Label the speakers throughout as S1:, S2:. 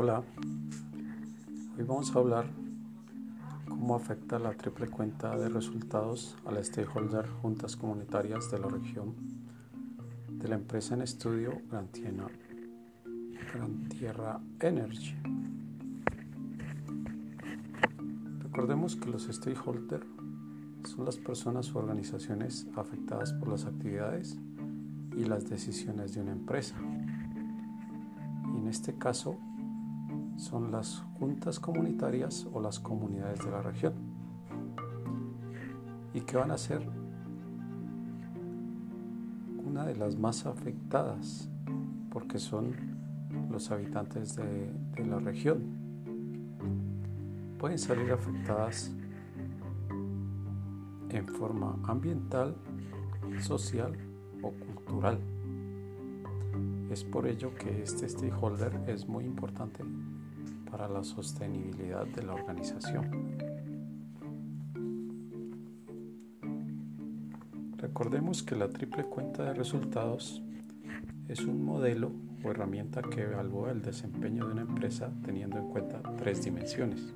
S1: Hola, hoy vamos a hablar cómo afecta la triple cuenta de resultados al stakeholder juntas comunitarias de la región de la empresa en estudio Gran Tierra Energy. Recordemos que los stakeholders son las personas o organizaciones afectadas por las actividades y las decisiones de una empresa. Y en este caso son las juntas comunitarias o las comunidades de la región. ¿Y que van a ser una de las más afectadas? Porque son los habitantes de, la región. Pueden salir afectadas en forma ambiental, social o cultural. Es por ello que este stakeholder es muy importante para la sostenibilidad de la organización. Recordemos que la triple cuenta de resultados es un modelo o herramienta que evalúa el desempeño de una empresa teniendo en cuenta tres dimensiones,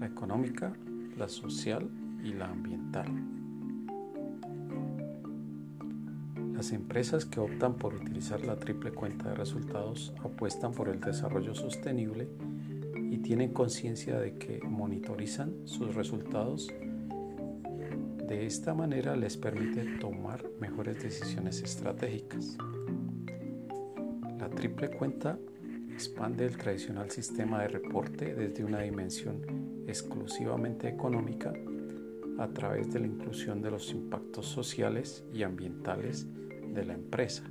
S1: la económica, la social y la ambiental. Las empresas que optan por utilizar la triple cuenta de resultados apuestan por el desarrollo sostenible y tienen conciencia de que monitorizan sus resultados. De esta manera les permite tomar mejores decisiones estratégicas. La triple cuenta expande el tradicional sistema de reporte desde una dimensión exclusivamente económica a través de la inclusión de los impactos sociales y ambientales de la empresa,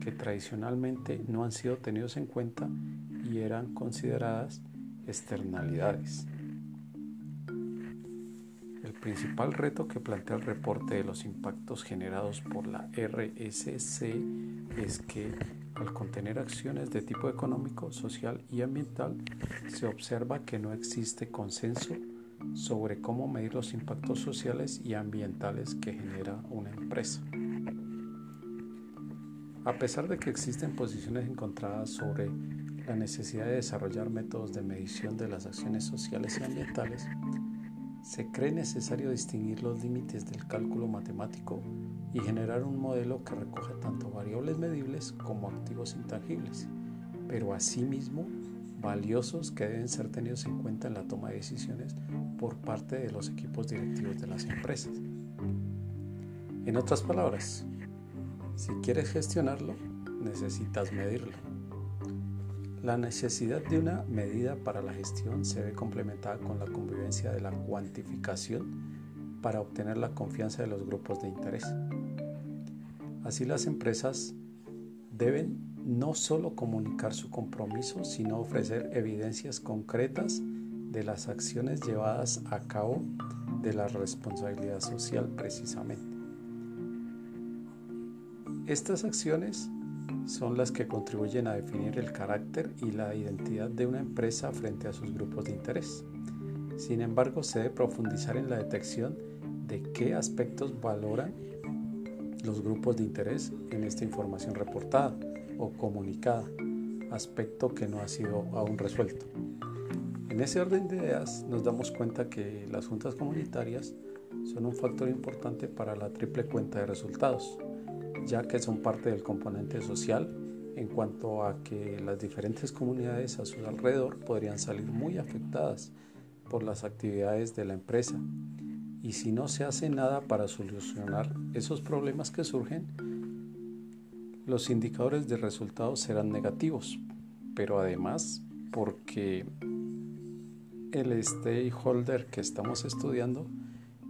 S1: que tradicionalmente no han sido tenidos en cuenta y eran consideradas externalidades. El principal reto que plantea el reporte de los impactos generados por la RSC es que al contener acciones de tipo económico, social y ambiental, se observa que no existe consenso sobre cómo medir los impactos sociales y ambientales que genera una empresa. A pesar de que existen posiciones encontradas sobre la necesidad de desarrollar métodos de medición de las acciones sociales y ambientales, se cree necesario distinguir los límites del cálculo matemático y generar un modelo que recoja tanto variables medibles como activos intangibles, pero asimismo valiosos que deben ser tenidos en cuenta en la toma de decisiones por parte de los equipos directivos de las empresas. En otras palabras, si quieres gestionarlo, necesitas medirlo. La necesidad de una medida para la gestión se ve complementada con la convivencia de la cuantificación para obtener la confianza de los grupos de interés. Así las empresas deben no solo comunicar su compromiso, sino ofrecer evidencias concretas de las acciones llevadas a cabo de la responsabilidad social precisamente. Estas acciones son las que contribuyen a definir el carácter y la identidad de una empresa frente a sus grupos de interés. Sin embargo, se debe profundizar en la detección de qué aspectos valoran los grupos de interés en esta información reportada o comunicada, aspecto que no ha sido aún resuelto. En ese orden de ideas nos damos cuenta que las juntas comunitarias son un factor importante para la triple cuenta de resultados ya que son parte del componente social en cuanto a que las diferentes comunidades a su alrededor podrían salir muy afectadas por las actividades de la empresa. Y si no se hace nada para solucionar esos problemas que surgen, los indicadores de resultados serán negativos, pero además porque el stakeholder que estamos estudiando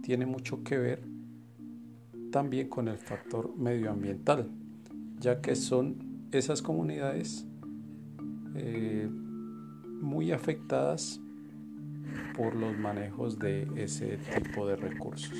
S1: tiene mucho que ver también con el factor medioambiental, ya que son esas comunidades eh, muy afectadas por los manejos de ese tipo de recursos.